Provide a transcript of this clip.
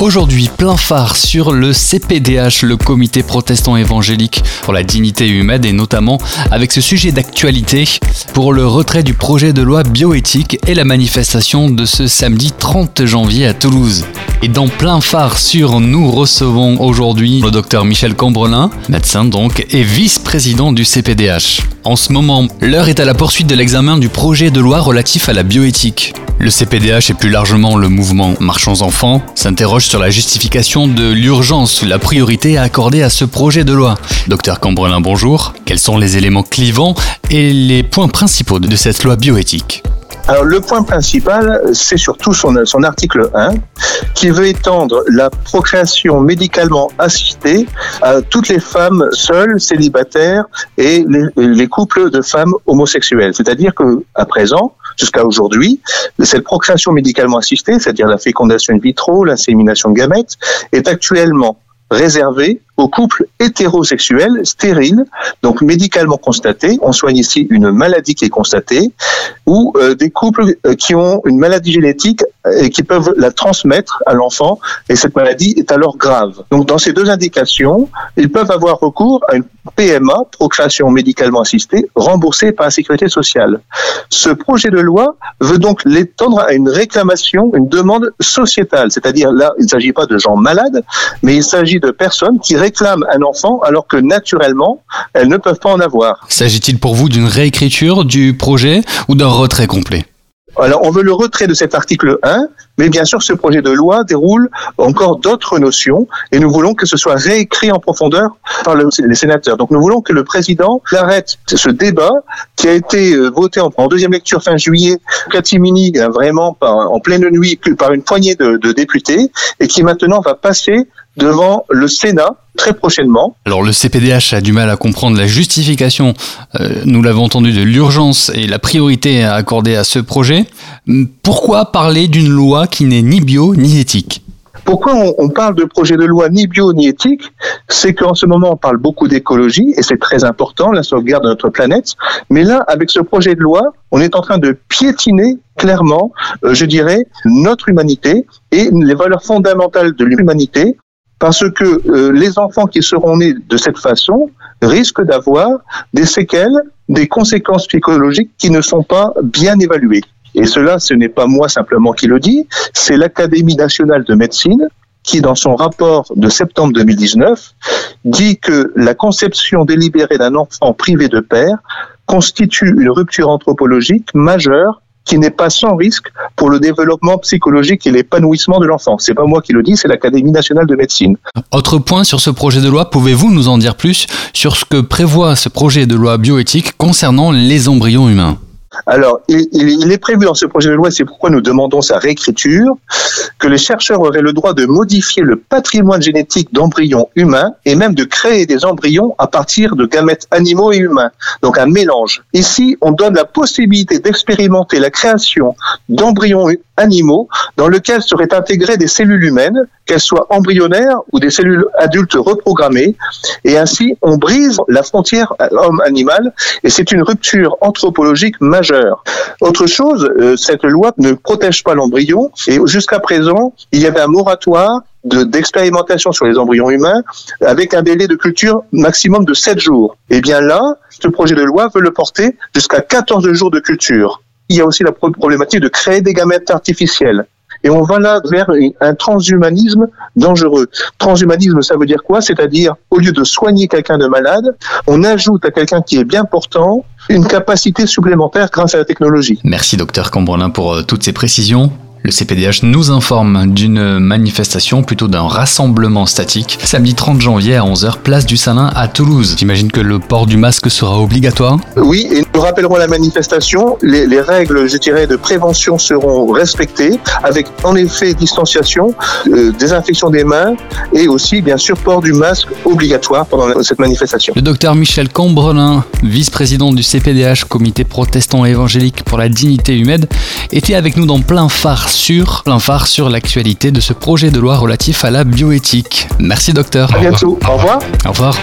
Aujourd'hui, plein phare sur le CPDH, le comité protestant évangélique pour la dignité humaine, et notamment avec ce sujet d'actualité pour le retrait du projet de loi bioéthique et la manifestation de ce samedi 30 janvier à Toulouse. Et dans plein phare sur, nous recevons aujourd'hui le docteur Michel Cambrelin, médecin donc, et vice-président du CPDH. En ce moment, l'heure est à la poursuite de l'examen du projet de loi relatif à la bioéthique. Le CPDH et plus largement le mouvement Marchands Enfants s'interrogent sur la justification de l'urgence, la priorité à accorder à ce projet de loi. Docteur Cambrelin, bonjour. Quels sont les éléments clivants et les points principaux de cette loi bioéthique alors le point principal, c'est surtout son, article 1, qui veut étendre la procréation médicalement assistée à toutes les femmes seules, célibataires et les, les couples de femmes homosexuelles. C'est-à-dire que à présent, jusqu'à aujourd'hui, cette procréation médicalement assistée, c'est-à-dire la fécondation in vitro, l'insémination de gamètes, est actuellement réservée aux couples hétérosexuels stériles, donc médicalement constatés. On soigne ici une maladie qui est constatée, ou euh, des couples euh, qui ont une maladie génétique et qui peuvent la transmettre à l'enfant, et cette maladie est alors grave. Donc dans ces deux indications, ils peuvent avoir recours à une PMA, procréation médicalement assistée, remboursée par la sécurité sociale. Ce projet de loi veut donc l'étendre à une réclamation, une demande sociétale, c'est-à-dire là, il ne s'agit pas de gens malades, mais il s'agit de personnes qui réclament un enfant alors que naturellement, elles ne peuvent pas en avoir. S'agit-il pour vous d'une réécriture du projet ou d'un retrait complet? Alors, on veut le retrait de cet article 1, mais bien sûr, ce projet de loi déroule encore d'autres notions et nous voulons que ce soit réécrit en profondeur par les sénateurs. Donc, nous voulons que le président arrête ce débat qui a été euh, voté en, deuxième lecture fin juillet, catimini vraiment en pleine nuit par une poignée de, de députés et qui maintenant va passer devant le Sénat très prochainement. Alors le CPDH a du mal à comprendre la justification, euh, nous l'avons entendu, de l'urgence et la priorité à accorder à ce projet. Pourquoi parler d'une loi qui n'est ni bio ni éthique? Pourquoi on, parle de projet de loi ni bio ni éthique? C'est qu'en ce moment, on parle beaucoup d'écologie et c'est très important, la sauvegarde de notre planète. Mais là, avec ce projet de loi, on est en train de piétiner clairement, euh, je dirais, notre humanité et les valeurs fondamentales de l'humanité parce que euh, les enfants qui seront nés de cette façon risquent d'avoir des séquelles, des conséquences psychologiques qui ne sont pas bien évaluées. Et cela, ce n'est pas moi simplement qui le dis, c'est l'Académie nationale de médecine qui, dans son rapport de septembre 2019, dit que la conception délibérée d'un enfant privé de père constitue une rupture anthropologique majeure qui n'est pas sans risque pour le développement psychologique et l'épanouissement de l'enfant. C'est pas moi qui le dis, c'est l'Académie nationale de médecine. Autre point sur ce projet de loi, pouvez-vous nous en dire plus sur ce que prévoit ce projet de loi bioéthique concernant les embryons humains? Alors, il, est prévu dans ce projet de loi, c'est pourquoi nous demandons sa réécriture, que les chercheurs auraient le droit de modifier le patrimoine génétique d'embryons humains et même de créer des embryons à partir de gamètes animaux et humains, donc un mélange. Ici, on donne la possibilité d'expérimenter la création d'embryons animaux dans lesquels seraient intégrées des cellules humaines, qu'elles soient embryonnaires ou des cellules adultes reprogrammées, et ainsi on brise la frontière homme-animal, et c'est une rupture anthropologique majeure autre chose, euh, cette loi ne protège pas l'embryon et jusqu'à présent, il y avait un moratoire d'expérimentation sur les embryons humains avec un délai de culture maximum de 7 jours. Et eh bien là, ce projet de loi veut le porter jusqu'à 14 jours de culture. Il y a aussi la problématique de créer des gamètes artificielles. Et on va là vers un transhumanisme dangereux. Transhumanisme, ça veut dire quoi? C'est-à-dire, au lieu de soigner quelqu'un de malade, on ajoute à quelqu'un qui est bien portant une capacité supplémentaire grâce à la technologie. Merci docteur Cambrelin pour euh, toutes ces précisions. Le CPDH nous informe d'une manifestation, plutôt d'un rassemblement statique, samedi 30 janvier à 11h, place du Salin à Toulouse. J'imagine que le port du masque sera obligatoire? Oui, et nous rappellerons la manifestation. Les, règles, je dirais, de prévention seront respectées, avec en effet distanciation, euh, désinfection des mains et aussi, bien sûr, port du masque obligatoire pendant cette manifestation. Le docteur Michel Cambrelin, vice-président du CPDH, Comité protestant évangélique pour la dignité humaine, était avec nous dans plein phare sur l'infar sur l'actualité de ce projet de loi relatif à la bioéthique. Merci docteur. À bientôt. Au revoir. Au revoir.